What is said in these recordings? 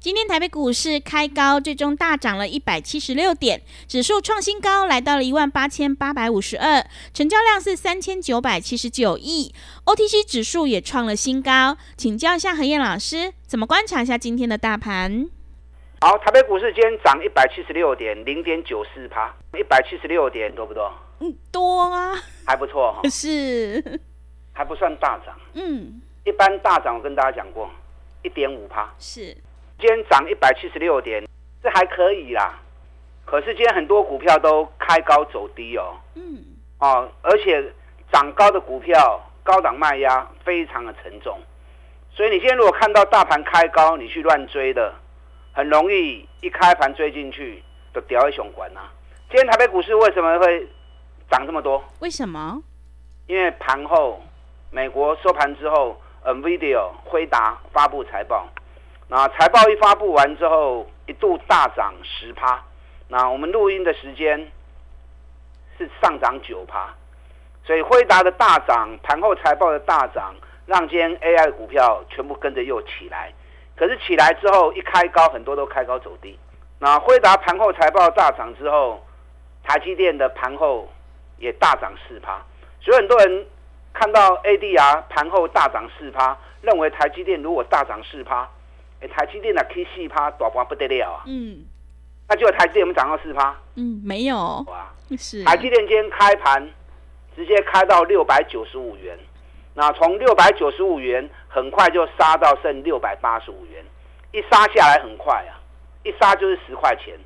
今天台北股市开高，最终大涨了一百七十六点，指数创新高，来到了一万八千八百五十二，成交量是三千九百七十九亿，OTC 指数也创了新高。请教一下何燕老师，怎么观察一下今天的大盘？好，台北股市今天涨一百七十六点，零点九四趴，一百七十六点多不多？嗯，多啊，还不错哈，是，还不算大涨。嗯，一般大涨我跟大家讲过，一点五趴。是。今天涨一百七十六点，这还可以啦。可是今天很多股票都开高走低哦。嗯。哦，而且涨高的股票高档卖压非常的沉重，所以你今天如果看到大盘开高，你去乱追的，很容易一开盘追进去就掉一熊管呐。今天台北股市为什么会涨这么多？为什么？因为盘后美国收盘之后，NVIDIA 辉达发布财报。那财报一发布完之后，一度大涨十趴。那我们录音的时间是上涨九趴，所以辉达的大涨，盘后财报的大涨，让今天 AI 的股票全部跟着又起来。可是起来之后一开高，很多都开高走低。那辉达盘后财报大涨之后，台积电的盘后也大涨四趴。所以很多人看到 ADR 盘后大涨四趴，认为台积电如果大涨四趴。哎，台积电的 K 四趴大盘不得了啊！嗯，那就台积电有没有涨到四趴？嗯，没有。哇，是台积电今天开盘直接开到六百九十五元，那从六百九十五元很快就杀到剩六百八十五元，一杀下来很快啊，一杀就是十块钱。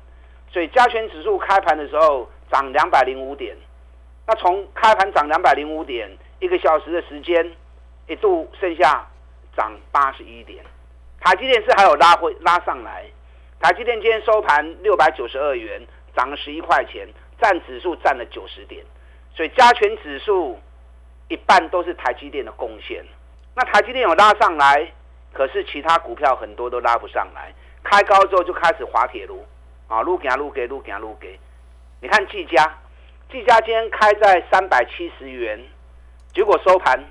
所以加权指数开盘的时候涨两百零五点，那从开盘涨两百零五点，一个小时的时间一度剩下涨八十一点。台积电是还有拉回拉上来，台积电今天收盘六百九十二元，涨了十一块钱，占指数占了九十点，所以加权指数一半都是台积电的贡献。那台积电有拉上来，可是其他股票很多都拉不上来，开高之后就开始滑铁卢啊，撸给撸给撸给撸给。你看技嘉，技嘉今天开在三百七十元，结果收盘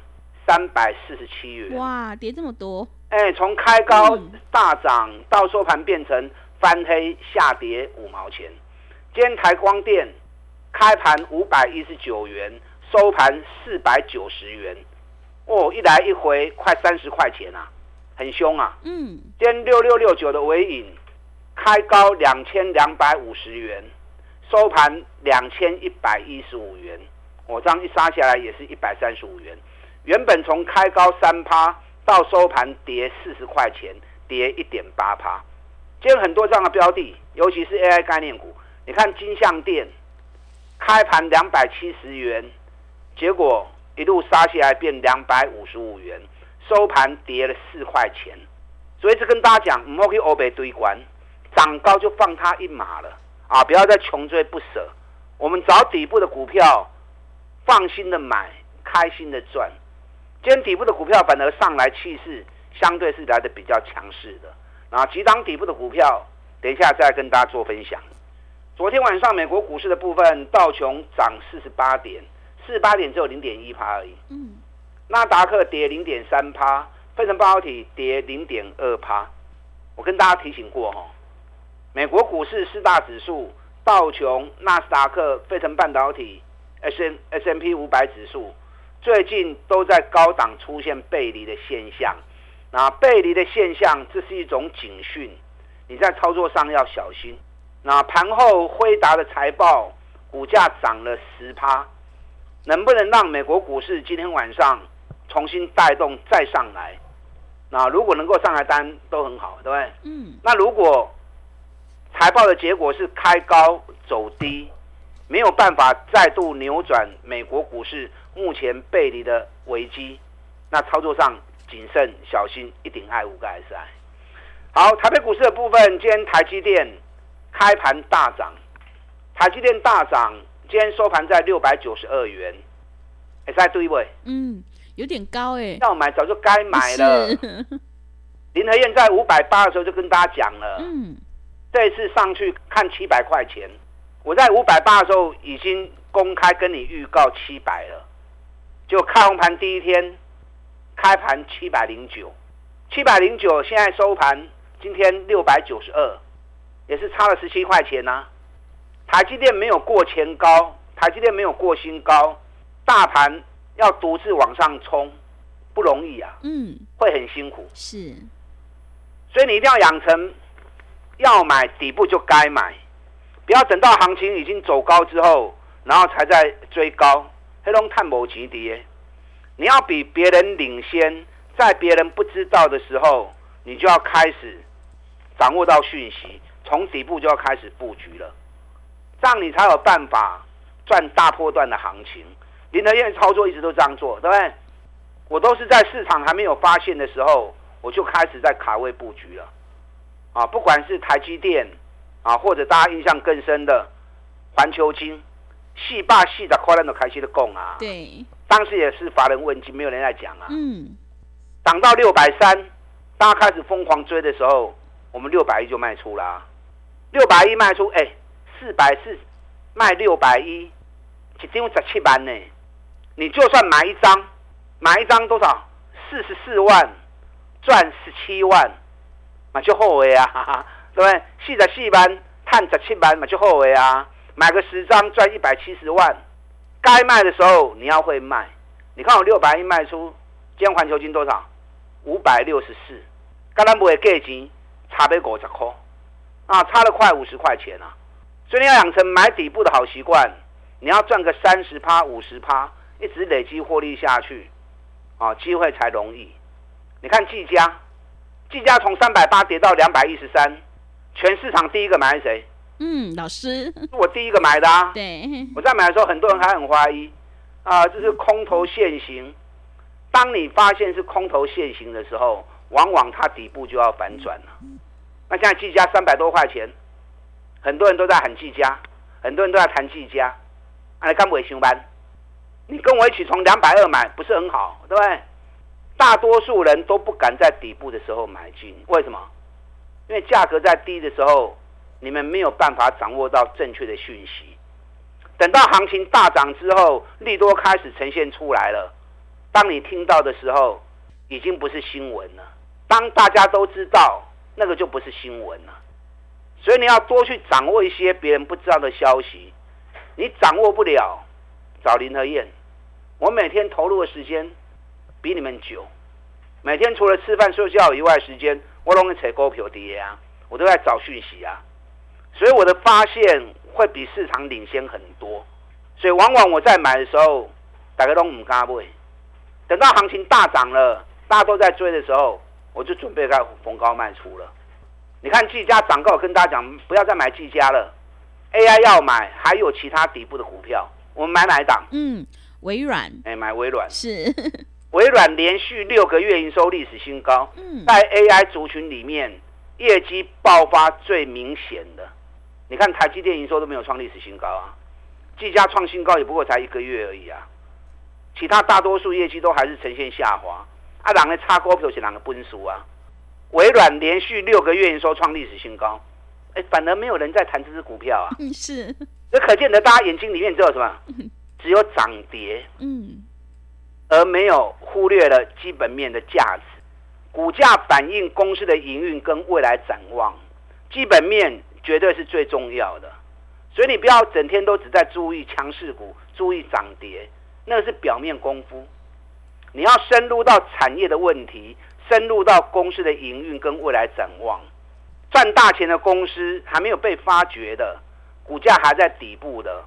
三百四十七元，哇，跌这么多。哎，从开高大涨到收盘变成翻黑下跌五毛钱。今天台光电开盘五百一十九元，收盘四百九十元，哦，一来一回快三十块钱啊，很凶啊。嗯。今天六六六九的尾影开高两千两百五十元，收盘两千一百一十五元，我这样一杀下来也是一百三十五元。原本从开高三趴。到收盘跌四十块钱，跌一点八趴。今天很多这样的标的，尤其是 AI 概念股。你看金相店开盘两百七十元，结果一路杀下来变两百五十五元，收盘跌了四块钱。所以这跟大家讲，唔好去欧北堆关，涨高就放他一马了啊！不要再穷追不舍。我们找底部的股票，放心的买，开心的赚。今天底部的股票反而上来，气势相对是来的比较强势的。那几档底部的股票，等一下再跟大家做分享。昨天晚上美国股市的部分，道琼涨四十八点，四十八点只有零点一趴而已。嗯。纳达克跌零点三趴，费城半导体跌零点二趴。我跟大家提醒过哈，美国股市四大指数，道琼、纳斯达克、费城半导体、S N S M P 五百指数。最近都在高档出现背离的现象，那背离的现象，这是一种警讯，你在操作上要小心。那盘后辉达的财报股价涨了十趴，能不能让美国股市今天晚上重新带动再上来？那如果能够上来单都很好，对不对？嗯。那如果财报的结果是开高走低，没有办法再度扭转美国股市目前背离的危机，那操作上谨慎小心，一定爱五个 SI。好，台北股市的部分，今天台积电开盘大涨，台积电大涨，今天收盘在六百九十二元，SI 对不对？嗯，有点高哎，要买早就该买了。林和燕在五百八的时候就跟大家讲了，嗯，这次上去看七百块钱，我在五百八的时候已经公开跟你预告七百了，就开红盘第一天开盘七百零九，七百零九现在收盘今天六百九十二，也是差了十七块钱呐、台积电没有过前高，台积电没有过新高，大盘要独自往上冲不容易啊，嗯，会很辛苦。是，所以你一定要养成，要买底部就该买，不要等到行情已经走高之后，然后才在追高，黑龙探某级跌。你要比别人领先，在别人不知道的时候，你就要开始掌握到讯息，从底部就要开始布局了，这样你才有办法赚大波段的行情。林德燕操作一直都这样做，对不对？我都是在市场还没有发现的时候，我就开始在卡位布局了，啊，不管是台积电啊，或者大家印象更深的环球金，细霸细的快乐的开心的供啊，对，当时也是乏人问津，没有人来讲啊，嗯，涨到六百三，大家开始疯狂追的时候，我们六百一就卖出啦，六百一卖出，哎，四百四卖六百一，一张十七万呢，你就算买一张，买一张多少？四十四万，赚十七万，嘛就后悔啊，对不对？四十四万，赚十七万，嘛就后悔啊，买个十张赚一百七十万，该卖的时候你要会卖。你看我六百一卖出，今天环球金多少？五百六十四，刚刚不会给钱，差别五十块，啊，差了快五十块钱啊！所以你要养成买底部的好习惯，你要赚个三十趴、五十趴，一直累积获利下去，啊，机会才容易。你看技嘉，技嘉从三百八跌到两百一十三，全市场第一个买是谁？嗯，老师，是我第一个买的啊！对，我在买的时候，很多人还很怀疑啊，这是空头现行。当你发现是空头现行的时候，往往它底部就要反转了。那现在技嘉三百多块钱，很多人都在喊技嘉，很多人都在谈技嘉。啊，你干不上班？你跟我一起从两百二买，不是很好，对不对？大多数人都不敢在底部的时候买进，为什么？因为价格在低的时候，你们没有办法掌握到正确的讯息。等到行情大涨之后，利多开始呈现出来了，当你听到的时候，已经不是新闻了。当大家都知道，那个就不是新闻了。所以你要多去掌握一些别人不知道的消息。你掌握不了，找林和燕。我每天投入的时间比你们久，每天除了吃饭睡觉以外时间，我都会扯股票跌啊，我都在找讯息啊。所以我的发现会比市场领先很多，所以往往我在买的时候，大家都唔敢买。等到行情大涨了，大家都在追的时候，我就准备在逢高卖出了。你看技嘉涨高，我跟大家讲，不要再买技嘉了，AI 要买，还有其他底部的股票，我们买哪一档？嗯，微软哎，买微软。是，微软连续六个月营收历史新高，嗯，在 AI 族群里面，业绩爆发最明显的。你看台积电营收都没有创历史新高啊，技嘉创新高也不过才一个月而已啊，其他大多数业绩都还是呈现下滑。啊，两个差股票是两个分数啊。微软连续六个月营收创历史新高，哎，反而没有人在谈这只股票啊。嗯是，这可见得大家眼睛里面只有什么？只有涨跌。嗯，而没有忽略了基本面的价值。股价反映公司的营运跟未来展望，基本面绝对是最重要的。所以你不要整天都只在注意强势股、注意涨跌，那个是表面功夫。你要深入到产业的问题，深入到公司的营运跟未来展望。赚大钱的公司还没有被发掘的，股价还在底部的，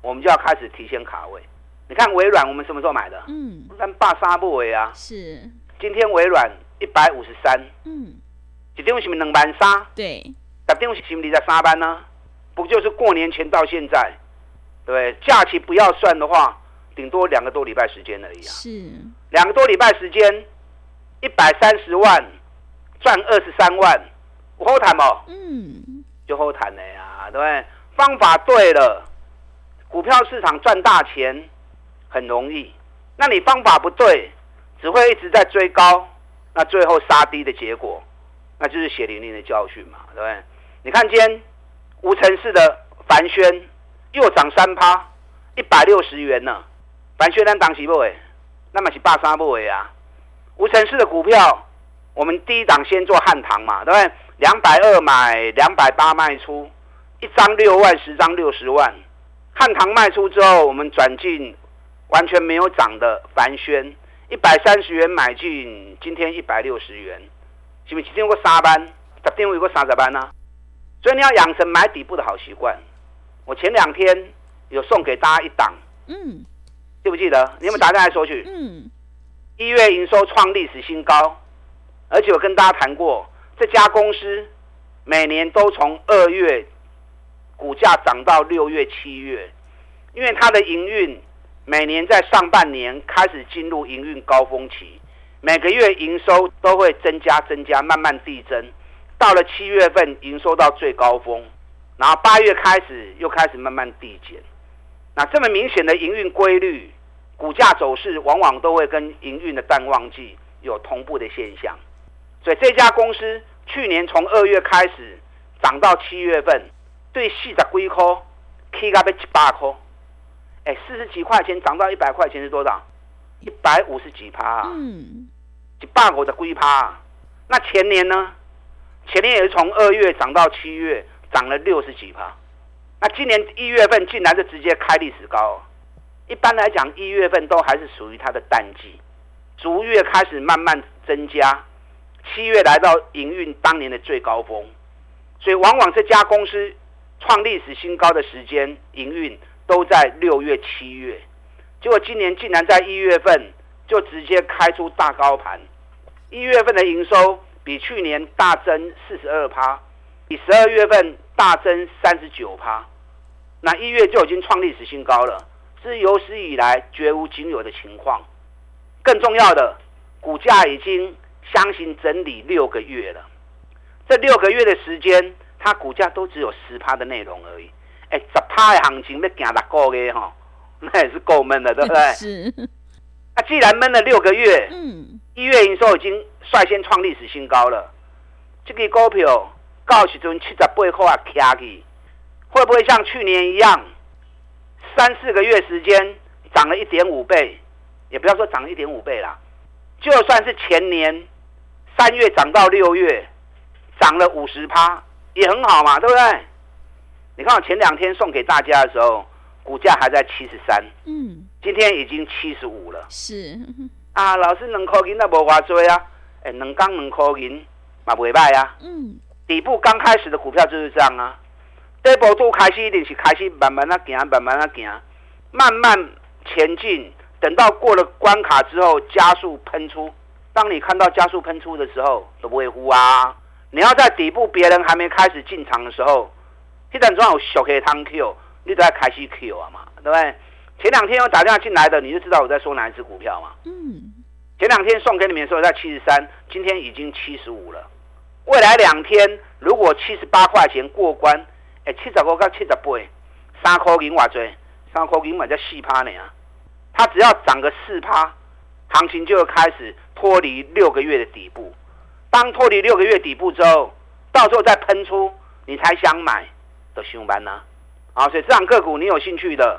我们就要开始提前卡位。你看微软，我们什么时候买的？嗯，但霸杀不为啊！是，今天微软一百五十三，嗯，一张是不是两万三？对，十张是不是二十三万呢？不就是过年前到现在，对，假期不要算的话，顶多两个多礼拜时间而已啊。是，两个多礼拜时间，一百三十万赚二十三万，我后谈哦，嗯，就后谈了呀，对不对？方法对了，股票市场赚大钱很容易。那你方法不对，只会一直在追高，那最后杀低的结果，那就是血淋淋的教训嘛，对不对？你看今天无尘室的凡轩又涨三趴，一百六十元呢。凡轩咱当时不诶，那么是八三不为啊。无尘室的股票，我们第一档先做汉唐嘛，对不对？两百二买，两百八卖出，一张六万，十张六十万。汉唐卖出之后，我们转进完全没有涨的凡轩，一百三十元买进，今天一百六十元，是不是今天有个三班？十点有个三十班呢、所以你要养成买底部的好习惯。我前两天有送给大家一档，嗯，记不记得？你有没有打电话来索取？嗯，一月营收创历史新高，而且我跟大家谈过，这家公司每年都从二月股价涨到六月、七月，因为它的营运每年在上半年开始进入营运高峰期，每个月营收都会增加、增加，慢慢递增，到了七月份营收到最高峰，然后八月开始又开始慢慢递减。那这么明显的营运规律，股价走势往往都会跟营运的淡旺季有同步的现象。所以这家公司去年从二月开始涨到七月份，对四十几块，K 到要一百块，哎，四十几块钱涨到一百块钱是多少？一百五十几趴、啊，嗯，一百五十几趴、啊。那前年呢？前年也是从二月涨到七月，涨了六十几趴。那今年一月份竟然就直接开历史高。一般来讲，一月份都还是属于它的淡季，逐月开始慢慢增加，七月来到营运当年的最高峰，所以往往这家公司创历史新高的时间营运都在六月、七月，结果今年竟然在一月份就直接开出大高盘，一月份的营收比去年大增四十二趴，比十二月份大增三十九趴，那一月就已经创历史新高了。是有史以来绝无仅有的情况。更重要的，股价已经相信整理六个月了。这六个月的时间，它股价都只有十趴的内容而已。哎，十趴的行情要行六个月哈，那也是够闷的，对不对？是，那、既然闷了六个月，嗯，一月营收已经率先创历史新高了。这个股票到时阵七十八块啊，卡去，会不会像去年一样？三四个月时间涨了一点五倍，也不要说涨了一点五倍啦，就算是前年三月涨到六月，涨了五十趴，也很好嘛，对不对？你看我前两天送给大家的时候，股价还在七十三，嗯，今天已经七十五了是，啊！老师两块银那无偌多啊，哎，两港两块银嘛袂歹啊。嗯，底部刚开始的股票就是这样啊，底部都开始一定是开始慢慢啊行，慢慢啊行，慢慢前进。等到过了关卡之后，加速喷出。当你看到加速喷出的时候，都不会呼啊！你要在底部别人还没开始进场的时候，一旦总有小黑汤 Q，你都要开始 Q 啊嘛，对不对？前两天有打电话进来的，你就知道我在说哪一只股票嘛。嗯，前两天送给你们的时候在七十三，今天已经七十五了。未来两天如果七十八块钱过关，哎，七十五到七十八，三块银偌多，三块银嘛才四趴呢啊！它只要涨个四趴，行情就会开始脱离六个月的底部。当脱离六个月底部之后，到时候再喷出，你才想买的凶班呢？啊，所以这档个股你有兴趣的，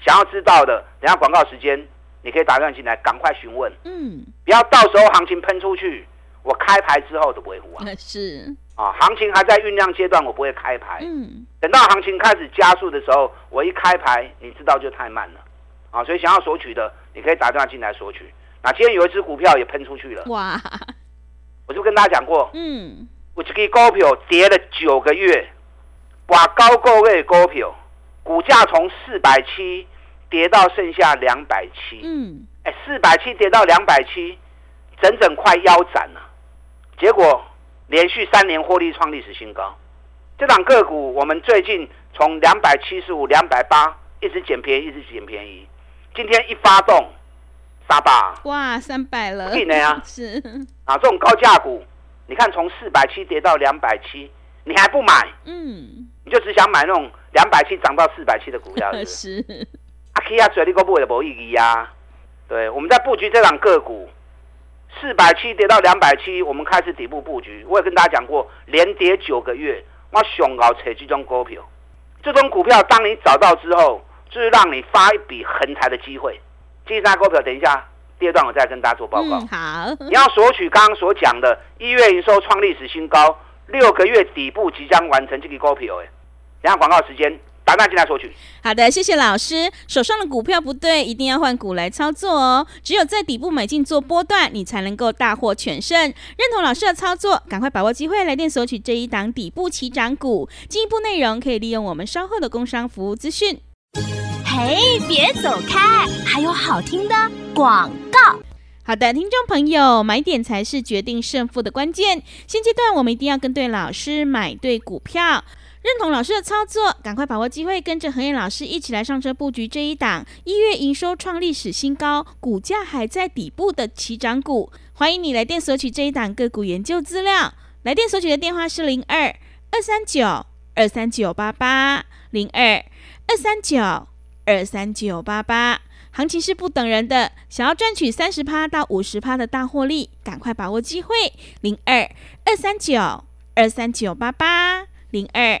想要知道的，等下广告时间你可以打电话进来，赶快询问。嗯，不要到时候行情喷出去，我开牌之后都不会胡啊！是，啊，行情还在酝酿阶段，我不会开牌。嗯，等到行情开始加速的时候，我一开牌，你知道就太慢了。啊，所以想要索取的，你可以打电话进来索取。那今天有一只股票也喷出去了，哇，我就跟大家讲过，嗯，我这个股票跌了九个月，把高个月的股票股价从四百七跌到剩下两百七。嗯，哎，四百七跌到两百七，整整快腰斩了。结果连续三年获利创历史新高。这档个股我们最近从两百七十五、两百八一直捡便宜，一直捡便宜。今天一发动，三百，哇，三百了，可以呢啊，是。啊，这种高价股，你看从四百七跌到两百七，你还不买，嗯，你就只想买那种两百七涨到四百七的股票，是 起啊，嘴你个不会无意义啊。对，我们在布局这档个股，四百七跌到两百七，我们开始底部布局。我也跟大家讲过，连跌九个月，我熊熬扯这种股票，这种股票当你找到之后，就是让你发一笔横财的机会。这三股票，等一下第二段我再跟大家做报告。好，你要索取刚刚所讲的一月营收创历史新高，六个月底部即将完成这个股票，哎，等下广告时间，打电进来索取。好的，谢谢老师。手上的股票不对，一定要换股来操作哦。只有在底部买进做波段，你才能够大获全胜。认同老师的操作，赶快把握机会来电索取这一档底部起涨股。进一步内容可以利用我们稍后的工商服务资讯。嘿，别走开，还有好听的广告。好的，听众朋友，买点才是决定胜负的关键。现阶段我们一定要跟对老师，买对股票。认同老师的操作，赶快把握机会，跟着恒燕老师一起来上车布局这一档一月营收创历史新高、股价还在底部的起涨股。欢迎你来电索取这一档个股研究资料，来电索取的电话是零二二三九二三九八八零二二三九二三九八八。行情是不等人的，想要赚取三十趴到五十趴的大获利，赶快把握机会，零二二三九二三九八八零二。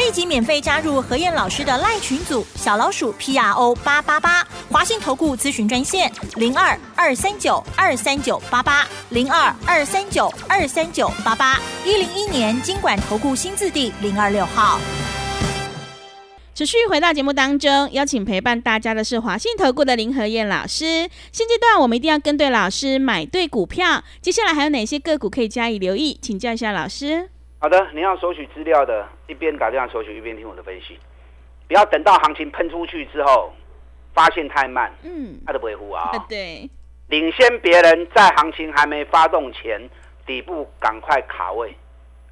立即免费加入何燕老师的赖群组，小老鼠 P R O 八八八，华信投顾咨询专线零二二三九二三九八八零二二三九二三九八八，一零一年经管投顾新字第零二六号。持续回到节目当中，邀请陪伴大家的是华信投顾的林和燕老师。现阶段我们一定要跟对老师，买对股票。接下来还有哪些个股可以加以留意？请教一下老师。好的，您要索取资料的，一边打电话索取，一边听我的分析，不要等到行情喷出去之后，发现太慢，嗯，他都不会呼啊、啊，对，领先别人在行情还没发动前，底部赶快卡位，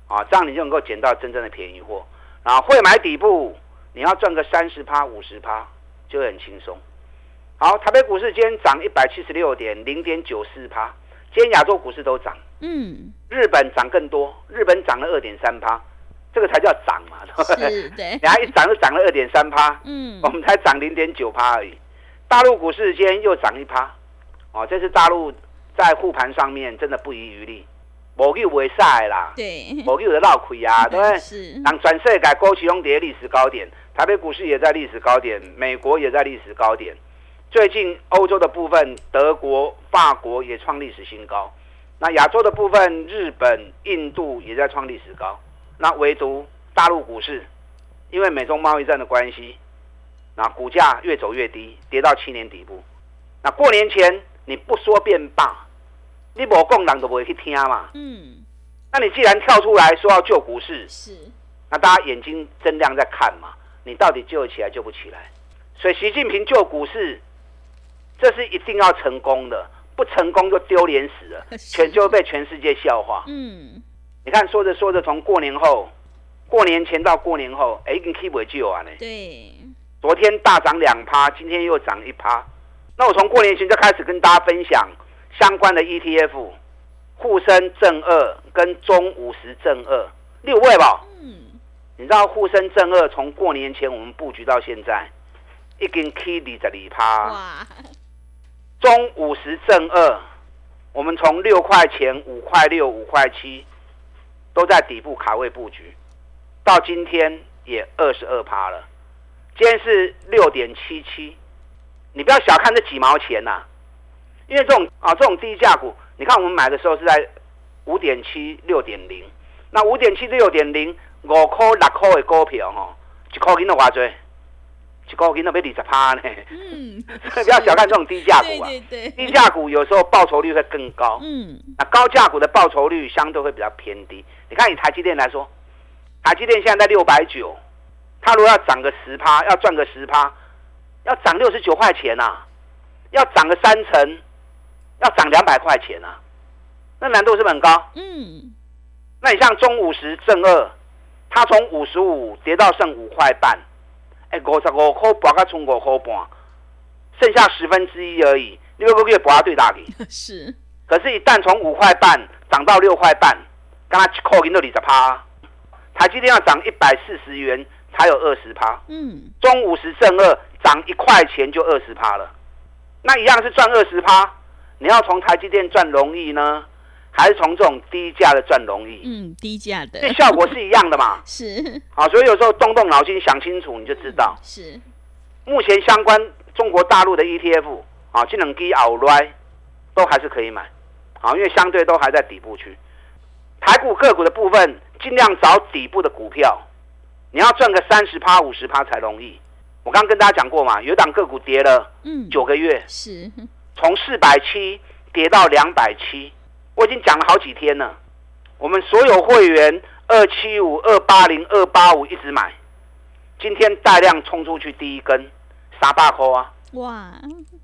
啊，这样你就能够捡到真正的便宜货。然后会买底部，你要赚个三十趴、五十趴，就会很轻松。好，台北股市今天涨一百七十六点，零点九四趴。今天亚洲股市都涨，嗯，日本涨更多，日本涨了二点三趴，这个才叫涨嘛，对不对？是，对，你还一涨就涨了二点三趴，嗯我，们才涨零点九趴而已。大陆股市今天又涨一趴，哦，这是大陆在护盘上面真的不遗余力，无有为晒啦，对，无有的绕亏啊，对不对？是，让全世界勾起用跌历史高点，台北股市也在历史高点，美国也在历史高点。最近欧洲的部分，德国、法国也创历史新高。那亚洲的部分，日本、印度也在创历史高。那唯独大陆股市，因为美中贸易战的关系，那股价越走越低，跌到七年底部。那过年前你不说便罢，你无讲人都不会去听嘛。嗯，那你既然跳出来说要救股市，是，那大家眼睛睁亮在看嘛，你到底救得起来救不起来？所以习近平救股市，这是一定要成功的，不成功就丢脸死了，全就会被全世界笑话。嗯，你看说着说着，从过年后、过年前到过年后，哎，已经 keep 不救啊呢。对，昨天大涨两趴，今天又涨一趴。那我从过年前就开始跟大家分享相关的 ETF，沪深正二跟中五十正二六位吧。嗯，你知道沪深正二从过年前我们布局到现在，已经 K 二十二趴，哇，中五十正二，我们从六块钱、五块六、五块七，都在底部卡位布局，到今天也二十二趴了。今天是六点七七，你不要小看这几毛钱呐、因为这种啊这种低价股，你看我们买的时候是在五点七、六点零，那五点七、六点零五块、六块的股票吼，一块钱都多少，一个月都要二十趴呢。嗯，不要小看这种低价股啊，对对对，低价股有时候报酬率会更高，嗯，那高价股的报酬率相对会比较偏低。你看以台积电来说，台积电现在在六百九，它如果要涨个十趴，要赚个十趴，要涨六十九块钱呐、要涨个三成，要涨两百块钱呐、那难度是不是很高？嗯，那你像中五十正二，它从五十五跌到剩五块半，哎，五十五块拔到从五块半，剩下十分之一而已，六个月拔对大去。是，可是，一旦从五块半涨到六块半，刚才扣银都二十趴，台积电要涨一百四十元才有二十趴，嗯，中五十正二涨一块钱就二十趴了，那一样是赚二十趴。你要从台积电赚容易呢，还是从这种低价的赚容易？嗯，低价的这效果是一样的嘛？是好，所以有时候动动脑筋想清楚，你就知道，是，目前相关中国大陆的 ETF 啊，这两基熬来都还是可以买，啊，因为相对都还在底部区。台股个股的部分，尽量找底部的股票，你要赚个三十趴、五十趴才容易。我刚刚跟大家讲过嘛，有一档个股跌了嗯，九个月，是，从四百七跌到两百七，我已经讲了好几天了。我们所有会员二七五、二八零、二八五一直买，今天大量冲出去第一根三百块啊！哇，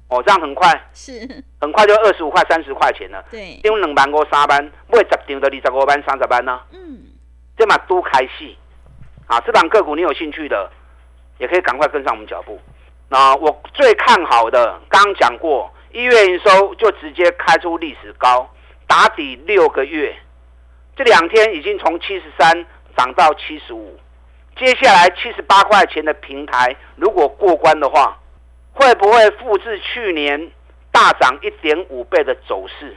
哦，这样很快，是，很快就二十五块、三十块钱了。对，因为两班过三班，不会十张的二十五班、三十班呢、嗯，这嘛都开戏啊！这档个股你有兴趣的，也可以赶快跟上我们脚步。那我最看好的，刚刚讲过，一月营收就直接开出历史高，打底六个月，这两天已经从七十三涨到七十五，接下来七十八块钱的平台，如果过关的话，会不会复制去年大涨一点五倍的走势？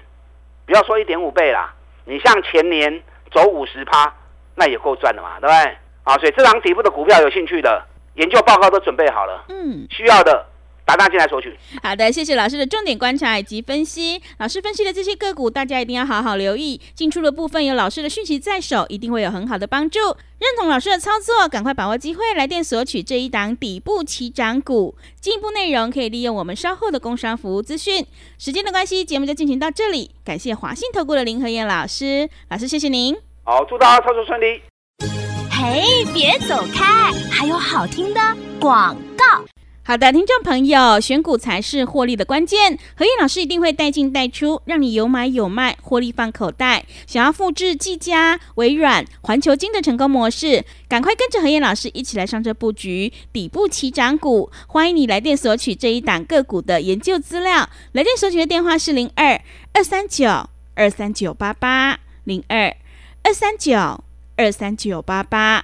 不要说一点五倍啦，你像前年走五十趴，那也够赚的嘛，对不对？啊，所以这档底部的股票有兴趣的，研究报告都准备好了，嗯，需要的打大进来索取。好的，谢谢老师的重点观察以及分析。老师分析的这些个股，大家一定要好好留意。进出的部分有老师的讯息在手，一定会有很好的帮助。认同老师的操作，赶快把握机会，来电索取这一档底部起涨股。进一步内容可以利用我们稍后的工商服务资讯。时间的关系，节目就进行到这里。感谢华信投顾的林和燕老师，老师谢谢您。好，祝大家操作顺利。嘿，别走开，还有好听的广告。好的，听众朋友，选股才是获利的关键。何燕老师一定会带进带出，让你有买有卖，获利放口袋。想要复制技嘉、微软、环球金的成功模式，赶快跟着何燕老师一起来上车布局底部起涨股。欢迎你来电索取这一档个股的研究资料。来电索取的电话是零二二三九二三九八八零二二三九二三九八八。